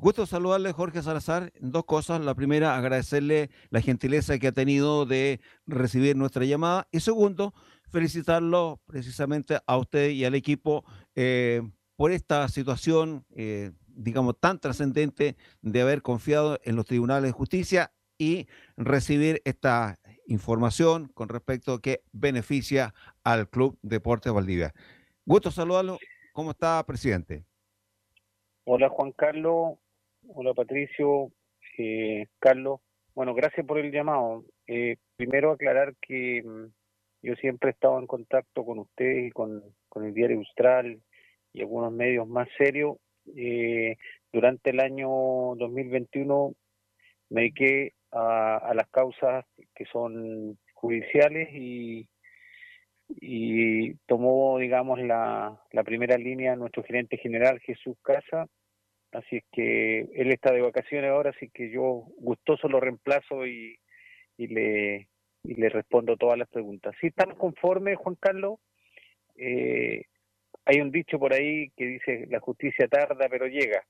Gusto saludarle, Jorge Salazar. Dos cosas. La primera, agradecerle la gentileza que ha tenido de recibir nuestra llamada. Y segundo, felicitarlo precisamente a usted y al equipo eh, por esta situación, eh, digamos, tan trascendente de haber confiado en los tribunales de justicia y recibir esta información con respecto a que beneficia al Club Deportes Valdivia. Gusto saludarlo. ¿Cómo está, presidente? Hola, Juan Carlos. Hola Patricio, eh, Carlos. Bueno, gracias por el llamado. Eh, primero aclarar que mm, yo siempre he estado en contacto con ustedes y con, el Diario Austral y algunos medios más serios. Eh, durante el año 2021 me dediqué a, las causas que son judiciales y, tomó, digamos, la, la primera línea nuestro gerente general Jesús Casa Así es que él está de vacaciones ahora, así que yo gustoso lo reemplazo y, le, le respondo todas las preguntas. Si estamos conformes, Juan Carlos. Eh, hay un dicho por ahí que dice la justicia tarda pero llega.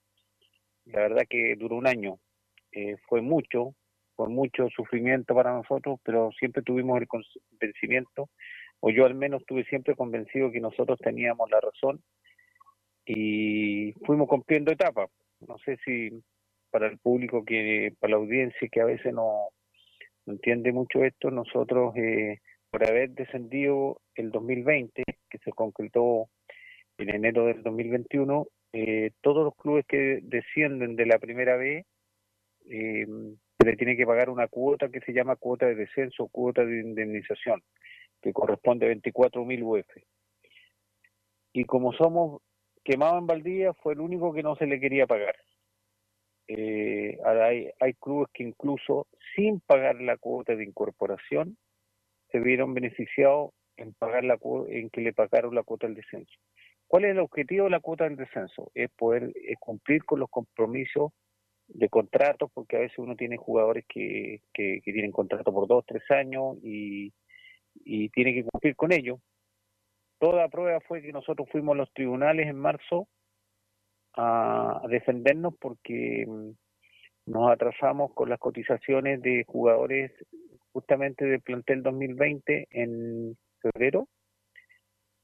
La verdad que duró un año. Eh, fue mucho, fue mucho sufrimiento para nosotros, pero siempre tuvimos el convencimiento, o yo al menos estuve siempre convencido que nosotros teníamos la razón y fuimos cumpliendo etapas. No sé si para el público, que para la audiencia que a veces no, entiende mucho esto, nosotros eh, por haber descendido el 2020, que se concretó en enero del 2021, eh, todos los clubes que descienden de la primera vez eh, se le tiene que pagar una cuota que se llama cuota de descenso, cuota de indemnización, que corresponde a 24.000 UF. Y como somos quemado en Valdivia fue el único que no se le quería pagar. Eh, hay, clubes que incluso sin pagar la cuota de incorporación se vieron beneficiados en pagar la en que le pagaron la cuota del descenso. ¿Cuál es el objetivo de la cuota del descenso? Es poder cumplir con los compromisos de contratos, porque a veces uno tiene jugadores que, que, tienen contrato por dos, tres años y, y tiene que cumplir con ellos toda prueba fue que nosotros fuimos a los tribunales en marzo a, defendernos porque mm, nos atrasamos con las cotizaciones de jugadores justamente del plantel 2020 en febrero.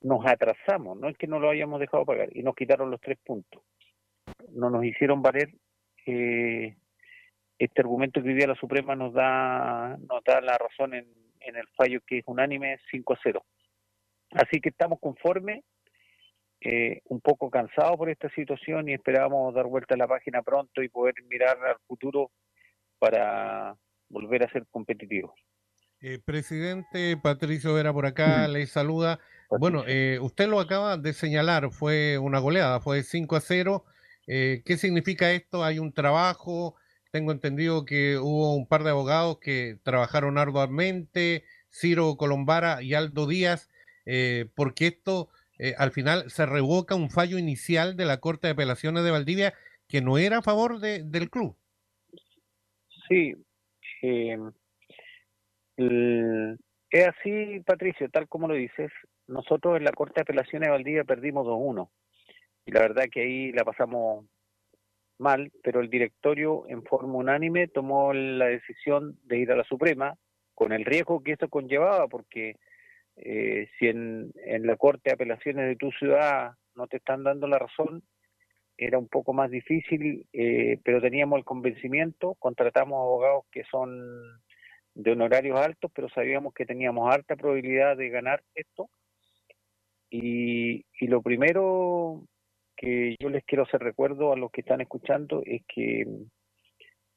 Nos atrasamos, no es que no lo hayamos dejado pagar, y nos quitaron los tres puntos. No nos hicieron valer eh, este argumento que hoy día la Suprema nos da, nos da la razón en, en el fallo que es unánime 5 a 0. Así que estamos conformes, eh, un poco cansados por esta situación y esperamos dar vuelta a la página pronto y poder mirar al futuro para volver a ser competitivos. Eh, presidente Patricio Vera por acá, le saluda. Bueno, eh, usted lo acaba de señalar, fue una goleada, fue 5 a 0. ¿Qué significa esto? ¿Hay un trabajo? Tengo entendido que hubo un par de abogados que trabajaron arduamente, Ciro Colombara y Aldo Díaz. Eh, porque esto eh, al final se revoca un fallo inicial de la Corte de Apelaciones de Valdivia que no era a favor de, del club. Sí, eh, es así, Patricio, tal como lo dices. Nosotros en la Corte de Apelaciones de Valdivia perdimos 2-1 y la verdad que ahí la pasamos mal, pero el directorio en forma unánime tomó la decisión de ir a la Suprema con el riesgo que esto conllevaba, porque eh, si en, en la Corte de Apelaciones de tu ciudad no te están dando la razón, era un poco más difícil, eh, pero teníamos el convencimiento, contratamos abogados que son de honorarios altos, pero sabíamos que teníamos alta probabilidad de ganar esto. Y, y lo primero que yo les quiero hacer recuerdo a los que están escuchando es que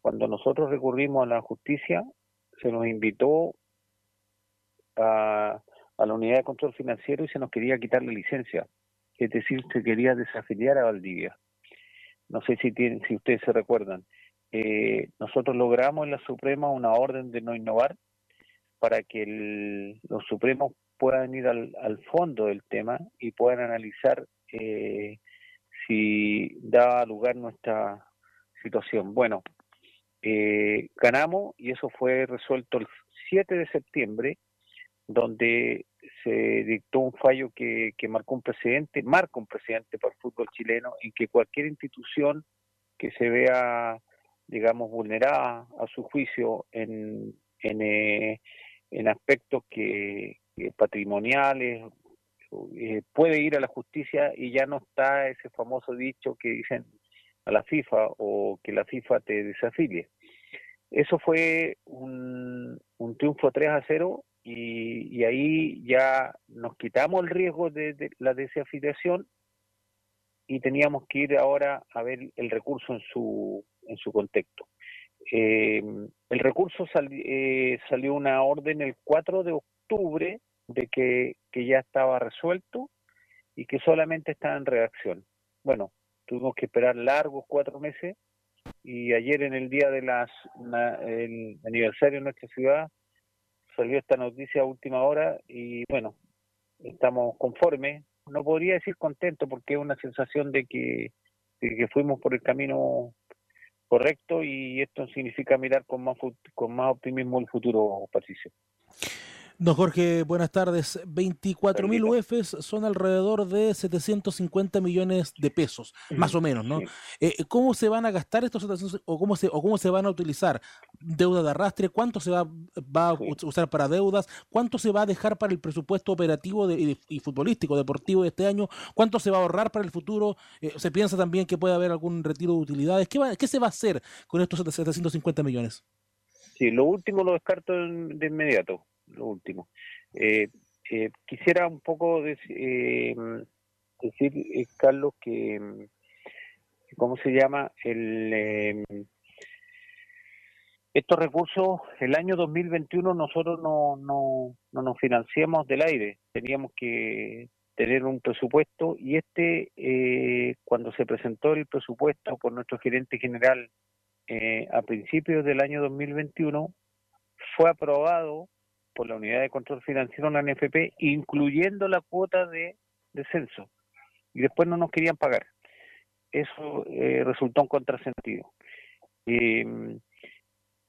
cuando nosotros recurrimos a la justicia, se nos invitó a a la unidad de control financiero y se nos quería quitar la licencia, es decir, se quería desafiliar a Valdivia. No sé si, tienen, si ustedes se recuerdan. Eh, nosotros logramos en la Suprema una orden de no innovar para que los Supremos puedan ir al, fondo del tema y puedan analizar eh, si da lugar nuestra situación. Bueno, eh, ganamos y eso fue resuelto el 7 de septiembre donde se dictó un fallo que, marcó un precedente, marca un precedente para el fútbol chileno, en que cualquier institución que se vea, digamos, vulnerada a su juicio en, en, eh, en aspectos que, patrimoniales, eh, puede ir a la justicia y ya no está ese famoso dicho que dicen a la FIFA o que la FIFA te desafilie. Eso fue un, un triunfo 3 a 0 y, ahí ya nos quitamos el riesgo de, la desafiliación y teníamos que ir ahora a ver el recurso en su, en su contexto. Eh, el recurso eh, salió una orden el 4 de octubre de que, que ya estaba resuelto y que solamente estaba en redacción. Bueno, tuvimos que esperar largos cuatro meses y ayer en el día de las el aniversario de nuestra ciudad salió esta noticia a última hora y bueno, estamos conformes. No podría decir contento porque es una sensación de que, de que fuimos por el camino correcto y esto significa mirar con más, con más optimismo el futuro, Patricio. Don Jorge, buenas tardes. 24 mil UFs son alrededor de 750 millones de pesos, más o menos, ¿no? Eh, ¿Cómo se van a gastar estos 700 o cómo se, o cómo se van a utilizar? ¿Deuda de arrastre? ¿Cuánto se va, va a usar para deudas? ¿Cuánto se va a dejar para el presupuesto operativo y, futbolístico, deportivo de este año? ¿Cuánto se va a ahorrar para el futuro? Eh, ¿Se piensa también que puede haber algún retiro de utilidades? ¿Qué, ¿Qué se va a hacer con estos 750 millones? Sí, lo último lo descarto de inmediato lo último. Eh, eh, quisiera un poco eh, decir, Carlos, que, ¿cómo se llama? El, estos recursos, el año 2021 nosotros no, no, no nos financiamos del aire, teníamos que tener un presupuesto y este, cuando se presentó el presupuesto por nuestro gerente general a principios del año 2021, fue aprobado por la Unidad de Control Financiero, la NFP, incluyendo la cuota de descenso. Y después no nos querían pagar. Eso eh, resultó un contrasentido. Em,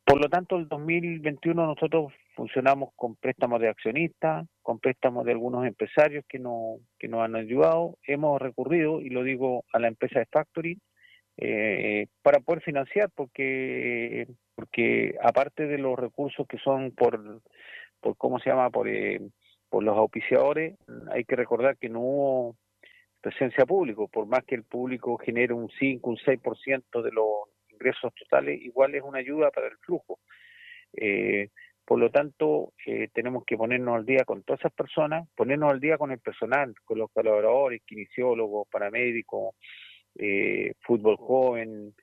por lo tanto, el 2021 nosotros funcionamos con préstamos de accionistas, con préstamos de algunos empresarios que, no, que nos han ayudado. Hemos recurrido, y lo digo, a la empresa de Factory eh, para poder financiar, porque, porque aparte de los recursos que son por por cómo se llama, por, eh, por los auspiciadores, hay que recordar que no hubo presencia público, por más que el público genere un 5, un 6% de los ingresos totales, igual es una ayuda para el flujo. Eh, por lo tanto, eh, tenemos que ponernos al día con todas esas personas, ponernos al día con el personal, con los colaboradores, kinesiólogos, paramédicos, eh, fútbol joven,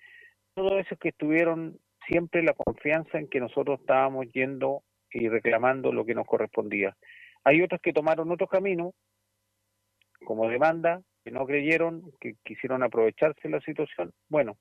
todos esos que estuvieron siempre la confianza en que nosotros estábamos yendo y reclamando lo que nos correspondía. Hay otros que tomaron otro camino, como demanda, que no creyeron, que quisieron aprovecharse la situación. Bueno,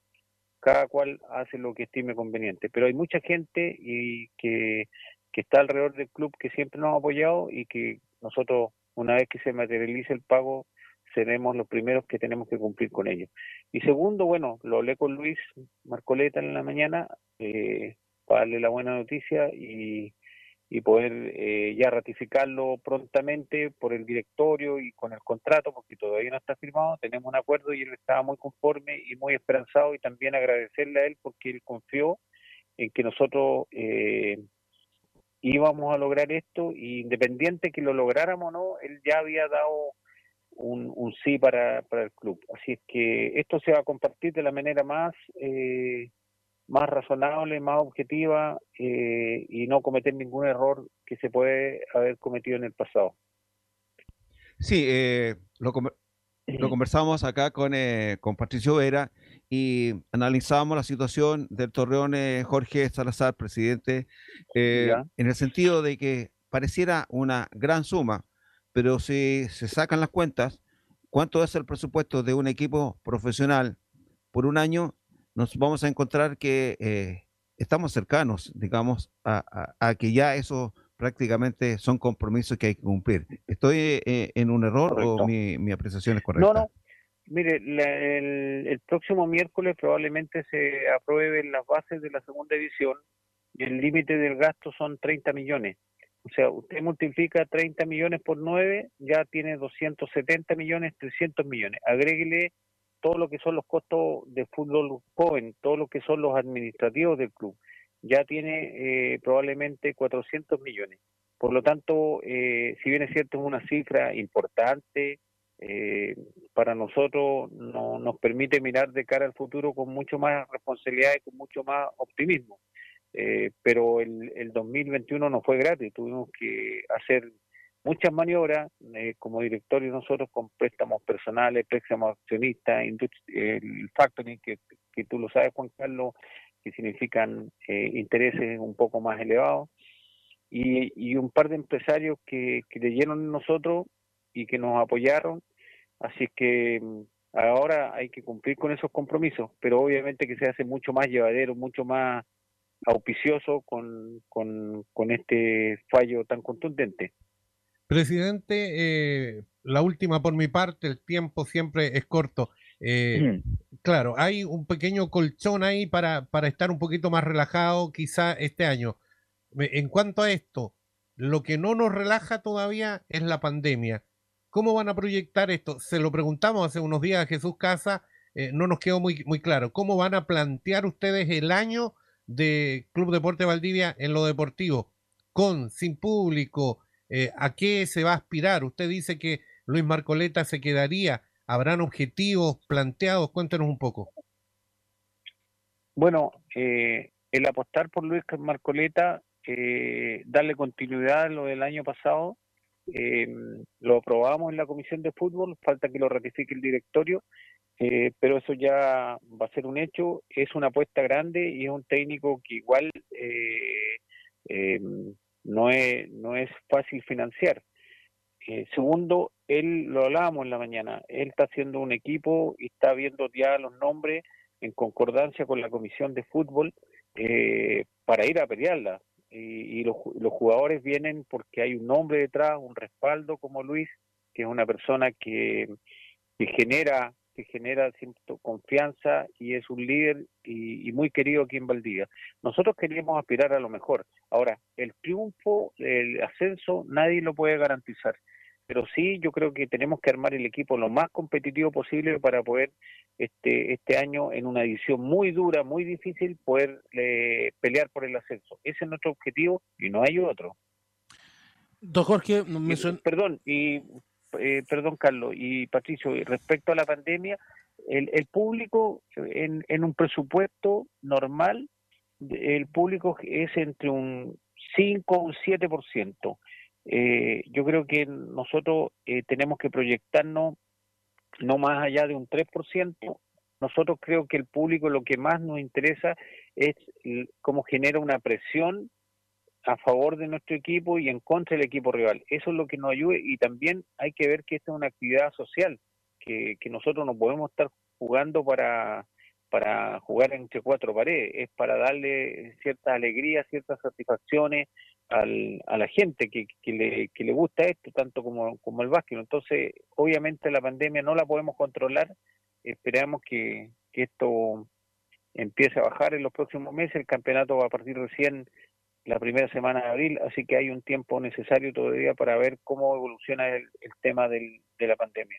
cada cual hace lo que estime conveniente, pero hay mucha gente y que, está alrededor del club que siempre nos ha apoyado y que nosotros, una vez que se materialice el pago, seremos los primeros que tenemos que cumplir con ello. Y segundo, bueno, lo hablé con Luis Marcoleta en la mañana eh, para darle la buena noticia y, y poder eh, ya ratificarlo prontamente por el directorio y con el contrato, porque todavía no está firmado, tenemos un acuerdo y él estaba muy conforme y muy esperanzado y también agradecerle a él porque él confió en que nosotros eh, íbamos a lograr esto y independiente que lo lográramos o no, él ya había dado un, un sí para, para el club. Así es que esto se va a compartir de la manera más... Eh, más razonable, más objetiva eh, y no cometer ningún error que se puede haber cometido en el pasado. Sí, eh, lo, lo, conversamos acá con, eh, con Patricio Vera y analizamos la situación del Torreón Jorge Salazar, presidente, en el sentido de que pareciera una gran suma, pero si se sacan las cuentas, ¿cuánto es el presupuesto de un equipo profesional por un año? Nos vamos a encontrar que eh, estamos cercanos, digamos, a, que ya eso prácticamente son compromisos que hay que cumplir. ¿Estoy eh, en un error o mi, apreciación es correcta? No, no. Mire, el, próximo miércoles probablemente se aprueben las bases de la segunda edición y el límite del gasto son 30 millones. O sea, usted multiplica 30 millones por 9, ya tiene 270 millones, 300 millones. Agréguele todo lo que son los costos de fútbol joven, todo lo que son los administrativos del club. Ya tiene eh, probablemente 400 millones. Por lo tanto, eh, si bien es cierto, es una cifra importante, eh, para nosotros no, nos permite mirar de cara al futuro con mucho más responsabilidad y con mucho más optimismo. Eh, pero el, el 2021 no fue gratis, tuvimos que hacer muchas maniobras eh, como directorio nosotros con préstamos personales, préstamos accionistas, el factoring que, que tú lo sabes Juan Carlos, que significan eh, intereses un poco más elevados y, y un par de empresarios que, que leyeron en nosotros y que nos apoyaron, así que mm, ahora hay que cumplir con esos compromisos, pero obviamente que se hace mucho más llevadero, mucho más auspicioso con, con, con este fallo tan contundente. Presidente, eh, la última por mi parte, el tiempo siempre es corto. Eh, claro, hay un pequeño colchón ahí para, para estar un poquito más relajado quizá este año. En cuanto a esto, lo que no nos relaja todavía es la pandemia. ¿Cómo van a proyectar esto? Se lo preguntamos hace unos días a Jesús Casa, eh, no nos quedó muy, muy claro. ¿Cómo van a plantear ustedes el año de Club Deporte Valdivia en lo deportivo? Con, sin público, eh, ¿a qué se va a aspirar? Usted dice que Luis Marcoleta se quedaría. ¿Habrán objetivos planteados? Cuéntenos un poco. Bueno, eh, el apostar por Luis Marcoleta, eh, darle continuidad a lo del año pasado, eh, lo aprobamos en la comisión de fútbol, falta que lo ratifique el directorio, pero eso ya va a ser un hecho, es una apuesta grande y es un técnico que igual eh, no, es, no es fácil financiar. Eh, segundo, él lo hablábamos en la mañana, él está haciendo un equipo y está viendo ya los nombres en concordancia con la comisión de fútbol eh, para ir a pelearla. Y, y los, los jugadores vienen porque hay un nombre detrás, un respaldo como Luis, que es una persona que, que genera que genera cierta confianza y es un líder y, y, muy querido aquí en Valdivia. Nosotros queríamos aspirar a lo mejor. Ahora, el triunfo, el ascenso, nadie lo puede garantizar. Pero sí, yo creo que tenemos que armar el equipo lo más competitivo posible para poder este este año, en una edición muy dura, muy difícil, poder eh, pelear por el ascenso. Ese es nuestro objetivo y no hay otro. Don Jorge, me perdón, y eh, perdón Carlos y Patricio, respecto a la pandemia, el, el público en, en, un presupuesto normal, el público es entre un 5 o un 7%. Eh, yo creo que nosotros eh, tenemos que proyectarnos no más allá de un 3%. Nosotros creo que el público lo que más nos interesa es cómo genera una presión a favor de nuestro equipo y en contra del equipo rival. Eso es lo que nos ayuda y también hay que ver que esta es una actividad social, que, nosotros no podemos estar jugando para, para jugar entre cuatro paredes, es para darle cierta alegría, ciertas satisfacciones al, a la gente que, que, le, que le gusta esto, tanto como, como el básquet. Entonces, obviamente la pandemia no la podemos controlar, esperamos que, que esto empiece a bajar en los próximos meses, el campeonato va a partir recién la primera semana de abril, así que hay un tiempo necesario todavía para ver cómo evoluciona el, el tema del, de la pandemia.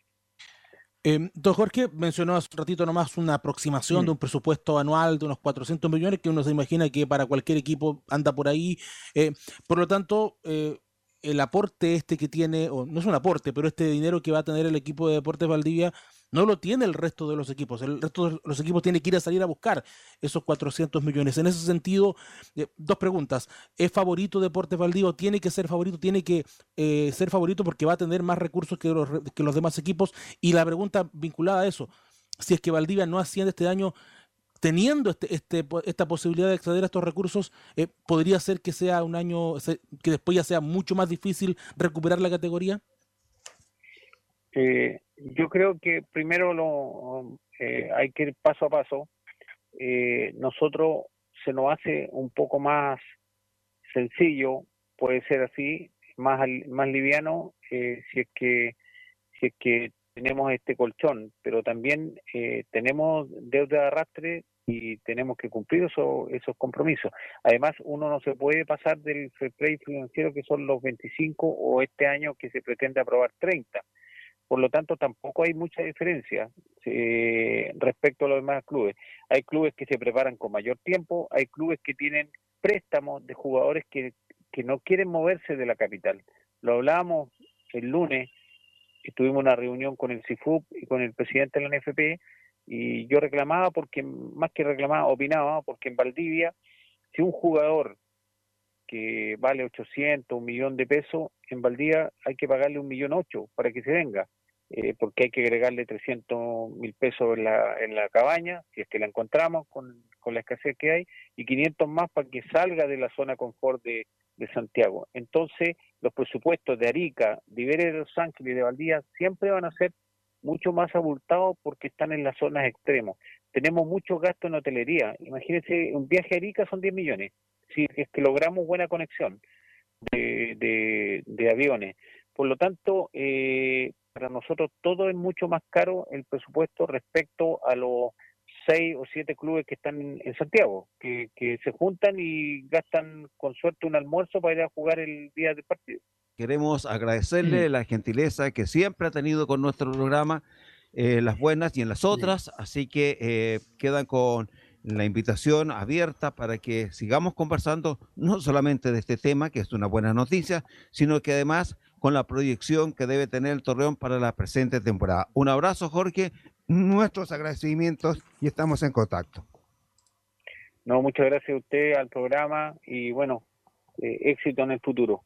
Eh, don Jorge mencionó hace un ratito nomás una aproximación mm. de un presupuesto anual de unos 400 millones que uno se imagina que para cualquier equipo anda por ahí. Eh, por lo tanto, eh, el aporte este que tiene, o no es un aporte, pero este dinero que va a tener el equipo de Deportes Valdivia no lo tiene el resto de los equipos. El resto de los equipos tiene que ir a salir a buscar esos 400 millones. En ese sentido, eh, dos preguntas. ¿Es favorito Deportes Valdivia? ¿Tiene que ser favorito? ¿Tiene que eh, ser favorito porque va a tener más recursos que los, que los demás equipos? Y la pregunta vinculada a eso, si es que Valdivia no asciende este año, teniendo este, este, esta posibilidad de acceder a estos recursos, eh, ¿podría ser que sea un año, que después ya sea mucho más difícil recuperar la categoría? Eh, yo creo que primero lo, eh, hay que ir paso a paso. Eh, nosotros se nos hace un poco más sencillo, puede ser así, más más liviano eh, si es que si es que tenemos este colchón, pero también eh, tenemos deuda de arrastre y tenemos que cumplir eso, esos compromisos. Además, uno no se puede pasar del fair play financiero que son los 25 o este año que se pretende aprobar 30 Por lo tanto, tampoco hay mucha diferencia eh, respecto a los demás clubes. Hay clubes que se preparan con mayor tiempo, hay clubes que tienen préstamos de jugadores que, que no quieren moverse de la capital. Lo hablábamos el lunes, tuvimos una reunión con el CIFUP y con el presidente de la NFP, y yo reclamaba, porque más que reclamaba, opinaba, porque en Valdivia, si un jugador que vale 800, un millón de pesos, en Valdivia hay que pagarle un millón ocho para que se venga, eh, porque hay que agregarle 300 mil pesos en la, en la cabaña, si es que la encontramos con, la escasez que hay, y 500 más para que salga de la zona confort de, de Santiago. Entonces, los presupuestos de Arica, de Iberia de Los Ángeles y de Valdivia siempre van a ser mucho más abultados porque están en las zonas extremas. Tenemos mucho gasto en hotelería. Imagínense, un viaje a Arica son 10 millones. Si es que logramos buena conexión de, de, aviones. Por lo tanto, eh, para nosotros todo es mucho más caro el presupuesto respecto a los seis o siete clubes que están en Santiago, que, que se juntan y gastan con suerte un almuerzo para ir a jugar el día del partido. Queremos agradecerle la gentileza que siempre ha tenido con nuestro programa, eh, las buenas y en las otras, así que eh, quedan con la invitación abierta para que sigamos conversando no solamente de este tema, que es una buena noticia, sino que además con la proyección que debe tener el Torreón para la presente temporada. Un abrazo, Jorge, nuestros agradecimientos y estamos en contacto. No, muchas gracias a usted, al programa y bueno, eh, éxito en el futuro.